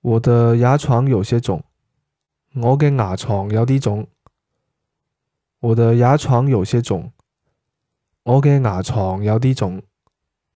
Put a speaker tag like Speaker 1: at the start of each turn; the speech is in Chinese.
Speaker 1: 我的牙床有些肿。我嘅牙床有啲肿。我的牙床有些肿。我嘅牙床有啲肿。